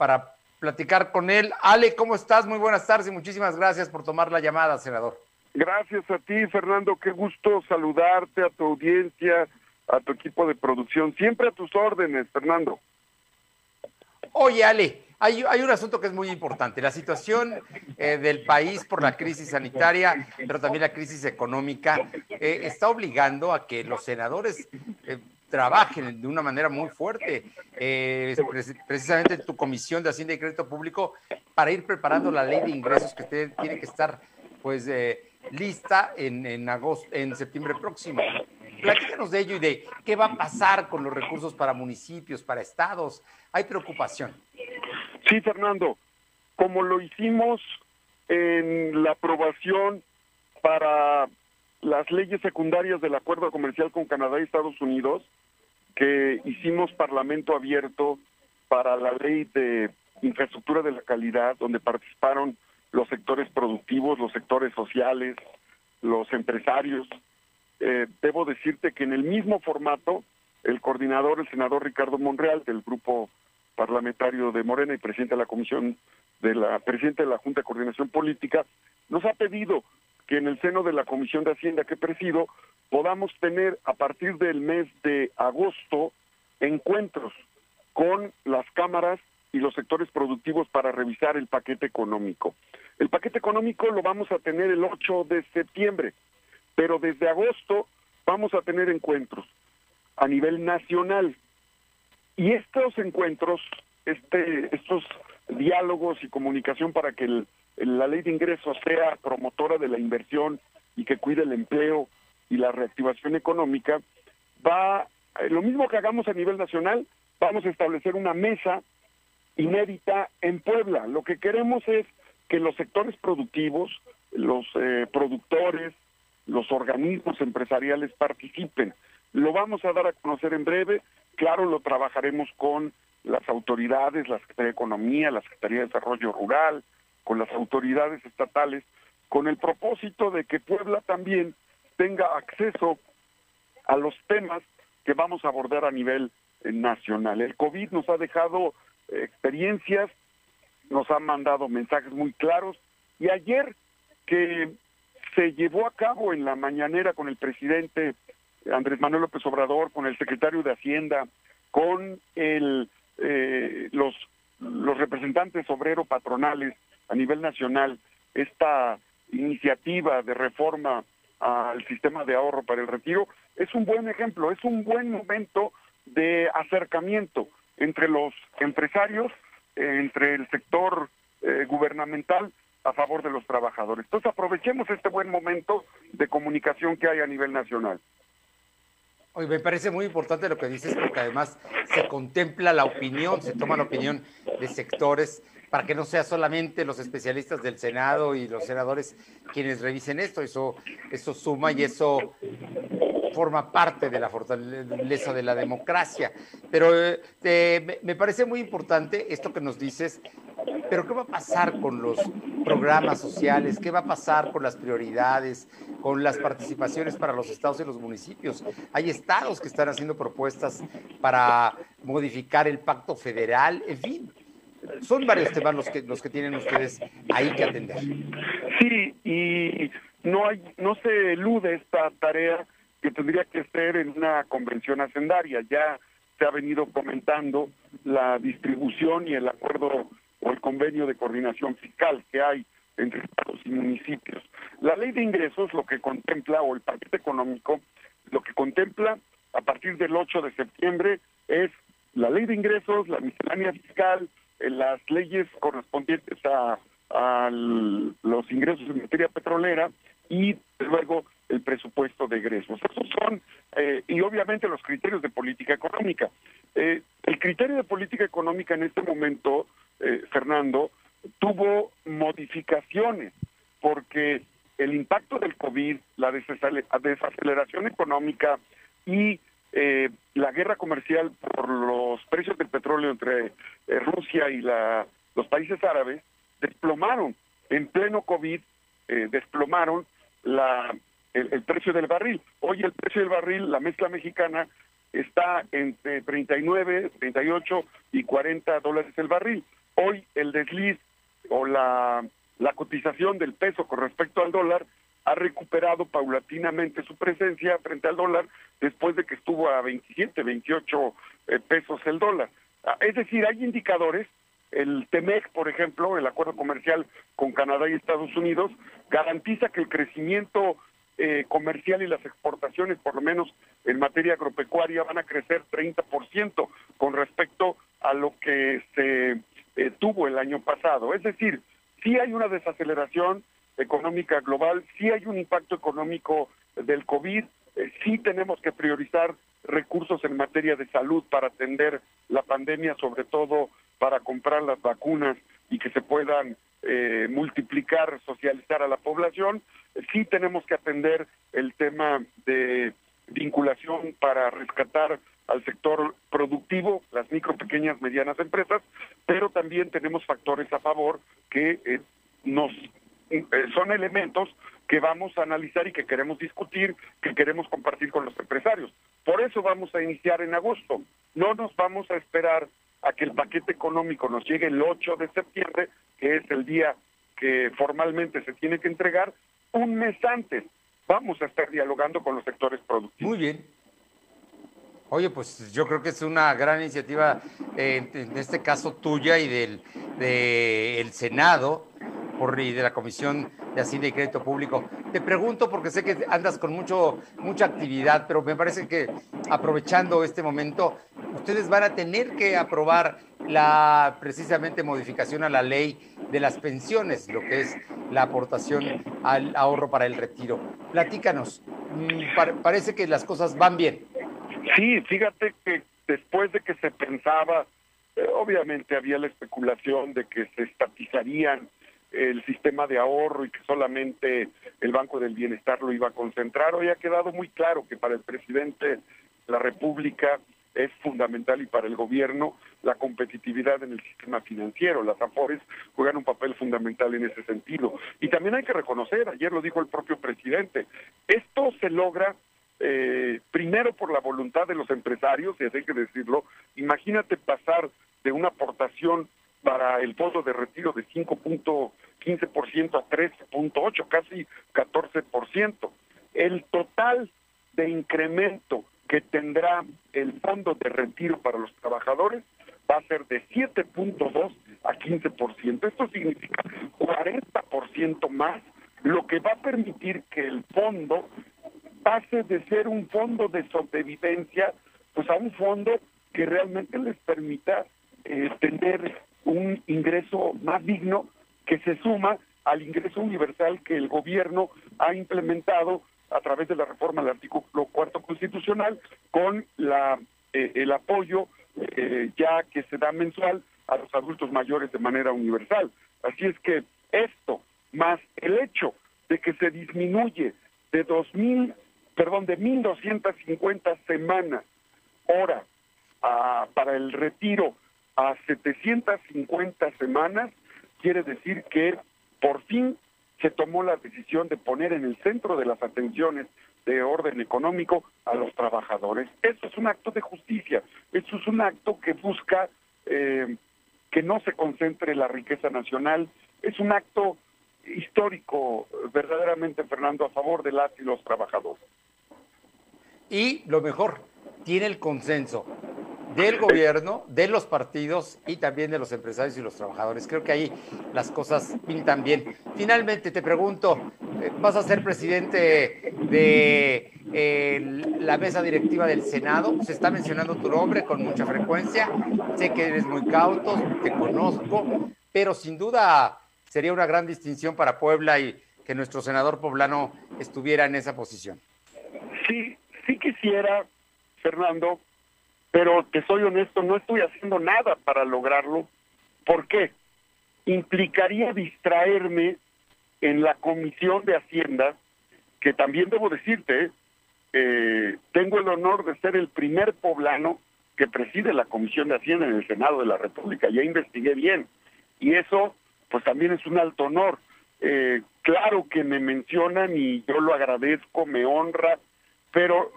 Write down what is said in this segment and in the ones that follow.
para platicar con él. Ale, ¿cómo estás? Muy buenas tardes y muchísimas gracias por tomar la llamada, senador. Gracias a ti, Fernando. Qué gusto saludarte, a tu audiencia, a tu equipo de producción. Siempre a tus órdenes, Fernando. Oye, Ale, hay, un asunto que es muy importante, la situación eh, del país por la crisis sanitaria, pero también la crisis económica, eh, está obligando a que los senadores trabajen de una manera muy fuerte, precisamente en tu comisión de Hacienda y Crédito Público, para ir preparando la ley de ingresos que tiene que estar pues lista en, en, agosto, en septiembre próximo. Platícanos de ello y de qué va a pasar con los recursos para municipios, para estados. Hay preocupación. Sí, Fernando, como lo hicimos en la aprobación para las leyes secundarias del acuerdo comercial con Canadá y Estados Unidos, que hicimos parlamento abierto para la ley de infraestructura de la calidad, donde participaron los sectores productivos, los sectores sociales, los empresarios. Eh, debo decirte que en el mismo formato, el coordinador, el senador Ricardo Monreal, del grupo parlamentario de Morena y presidente de la Comisión de la presidente de la Junta de Coordinación Política, nos ha pedido que en el seno de la Comisión de Hacienda que presido podamos tener a partir del mes de agosto encuentros con las cámaras y los sectores productivos para revisar el paquete económico. El paquete económico lo vamos a tener el 8 de septiembre, pero desde agosto vamos a tener encuentros a nivel nacional. Y estos encuentros, este, estos diálogos y comunicación para que la ley de ingresos sea promotora de la inversión y que cuide el empleo y la reactivación económica, va, lo mismo que hagamos a nivel nacional, vamos a establecer una mesa inédita en Puebla. Lo que queremos es que los sectores productivos, los eh, productores, los organismos empresariales participen. Lo vamos a dar a conocer en breve. Claro, lo trabajaremos con las autoridades, la Secretaría de Economía, la Secretaría de Desarrollo Rural, con las autoridades estatales, con el propósito de que Puebla también tenga acceso a los temas que vamos a abordar a nivel eh, nacional. El COVID nos ha dejado experiencias, nos han mandado mensajes muy claros y ayer que se llevó a cabo en la mañanera con el presidente Andrés Manuel López Obrador, con el secretario de Hacienda, con el, eh, los, los representantes obrero patronales a nivel nacional, esta iniciativa de reforma al sistema de ahorro para el retiro, es un buen ejemplo, es un buen momento de acercamiento entre los empresarios, entre el sector eh, gubernamental a favor de los trabajadores. Entonces aprovechemos este buen momento de comunicación que hay a nivel nacional. Hoy me parece muy importante lo que dices porque además se contempla la opinión, se toma la opinión de sectores para que no sea solamente los especialistas del Senado y los senadores quienes revisen esto, eso, suma y eso forma parte de la fortaleza de la democracia. Pero eh, me parece muy importante esto que nos dices, pero ¿qué va a pasar con los programas sociales? ¿Qué va a pasar con las prioridades, con las participaciones para los estados y los municipios? Hay estados que están haciendo propuestas para modificar el pacto federal, en fin son varios temas los que los que tienen ustedes ahí que atender. Sí, y no hay no se elude esta tarea que tendría que ser en una convención hacendaria. Ya se ha venido comentando la distribución y el acuerdo o el convenio de coordinación fiscal que hay entre estados y municipios. La ley de ingresos lo que contempla, o el paquete económico, lo que contempla a partir del 8 de septiembre es la ley de ingresos, la miscelánea fiscal, las leyes correspondientes a, los ingresos en materia petrolera y luego el presupuesto de egresos. Esos son, eh, y obviamente los criterios de política económica. Eh, el criterio de política económica en este momento, eh, Fernando, tuvo modificaciones porque el impacto del COVID, la desaceleración económica y eh, la guerra comercial por los precios del petróleo entre eh, Rusia y la, los países árabes desplomaron en pleno COVID, eh, desplomaron la, el, precio del barril. Hoy el precio del barril, la mezcla mexicana, está entre 39, 38 y 40 dólares el barril. hoy el desliz o la, la cotización del peso con respecto al dólar ha recuperado paulatinamente su presencia frente al dólar después de que estuvo a 27, 28 eh, pesos el dólar. Ah, es decir, hay indicadores, el TEMEC, por ejemplo, el acuerdo comercial con Canadá y Estados Unidos, garantiza que el crecimiento eh, comercial y las exportaciones, por lo menos en materia agropecuaria, van a crecer 30% con respecto a lo que se eh, tuvo el año pasado. Es decir, sí hay una desaceleración económica global, sí hay un impacto económico del COVID, eh, sí tenemos que priorizar recursos en materia de salud para atender la pandemia, sobre todo para comprar las vacunas y que se puedan eh, multiplicar, socializar a la población. Sí tenemos que atender el tema de vinculación para rescatar al sector productivo, las micro, pequeñas, medianas empresas, pero también tenemos factores a favor que eh, nos son elementos que vamos a analizar y que queremos discutir, que queremos compartir con los empresarios. Por eso vamos a iniciar en agosto. No nos vamos a esperar a que el paquete económico nos llegue el 8 de septiembre, que es el día que formalmente se tiene que entregar, un mes antes. Vamos a estar dialogando con los sectores productivos. Muy bien. Oye, pues yo creo que es una gran iniciativa, eh, en este caso tuya y del de el Senado, y de la Comisión de Hacienda y Crédito Público. Te pregunto porque sé que andas con mucho, mucha actividad, pero me parece que aprovechando este momento, ustedes van a tener que aprobar la precisamente modificación a la ley de las pensiones, lo que es la aportación al ahorro para el retiro. Platícanos, mm, parece que las cosas van bien. Sí, fíjate que después de que se pensaba, eh, obviamente había la especulación de que se estatizarían el sistema de ahorro y que solamente el Banco del Bienestar lo iba a concentrar. Hoy ha quedado muy claro que para el presidente de la República es fundamental y para el gobierno la competitividad en el sistema financiero. Las AFORES juegan un papel fundamental en ese sentido. Y también hay que reconocer, ayer lo dijo el propio presidente, esto se logra eh, primero por la voluntad de los empresarios, y hay que decirlo, imagínate pasar de una aportación para el fondo de retiro de 5.15% a 13.8, casi 14%. El total de incremento que tendrá el fondo de retiro para los trabajadores va a ser de 7.2 a 15%. Esto significa 40% más, lo que va a permitir que el fondo pase de ser un fondo de sobrevivencia pues a un fondo que realmente les permita eh, tener un ingreso más digno que se suma al ingreso universal que el gobierno ha implementado a través de la reforma del artículo cuarto constitucional con la eh, el apoyo eh, ya que se da mensual a los adultos mayores de manera universal. Así es que esto más el hecho de que se disminuye de dos mil, perdón, de mil doscientas cincuenta semanas hora ah, para el retiro a 750 semanas, quiere decir que por fin se tomó la decisión de poner en el centro de las atenciones de orden económico a los trabajadores. Eso es un acto de justicia, eso es un acto que busca eh, que no se concentre la riqueza nacional, es un acto histórico verdaderamente, Fernando, a favor de las y los trabajadores. Y lo mejor, tiene el consenso del gobierno, de los partidos y también de los empresarios y los trabajadores. Creo que ahí las cosas pintan bien. Finalmente te pregunto, eh, ¿vas a ser presidente de la mesa directiva del Senado? Se está mencionando tu nombre con mucha frecuencia. Sé que eres muy cauto, te conozco, pero sin duda sería una gran distinción para Puebla y que nuestro senador poblano estuviera en esa posición. Sí, sí quisiera, Fernando, pero que soy honesto, no estoy haciendo nada para lograrlo. ¿Por qué? Implicaría distraerme en la Comisión de Hacienda, que también debo decirte, eh, tengo el honor de ser el primer poblano que preside la Comisión de Hacienda en el Senado de la República. Ya investigué bien. Y eso, pues también es un alto honor. Eh, claro que me mencionan y yo lo agradezco, me honra, pero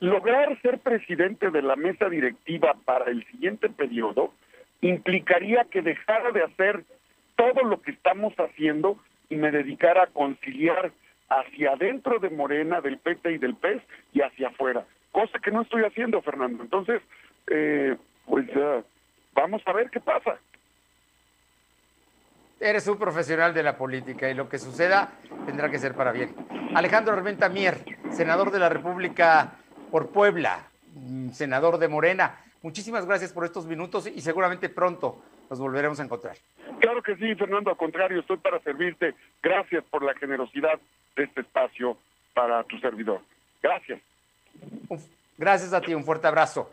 lograr ser presidente de la mesa directiva para el siguiente periodo implicaría que dejara de hacer todo lo que estamos haciendo y me dedicara a conciliar hacia adentro de Morena, del PT y del PES y hacia afuera, cosa que no estoy haciendo, Fernando. Entonces, eh, pues vamos a ver qué pasa. Eres un profesional de la política y lo que suceda tendrá que ser para bien. Alejandro Armenta Mier, senador de la República por Puebla, mm, senador de Morena. Muchísimas gracias por estos minutos y seguramente pronto nos volveremos a encontrar. Claro que sí, Fernando, al contrario, estoy para servirte. Gracias por la generosidad de este espacio para tu servidor. Gracias. Gracias a ti, un fuerte abrazo.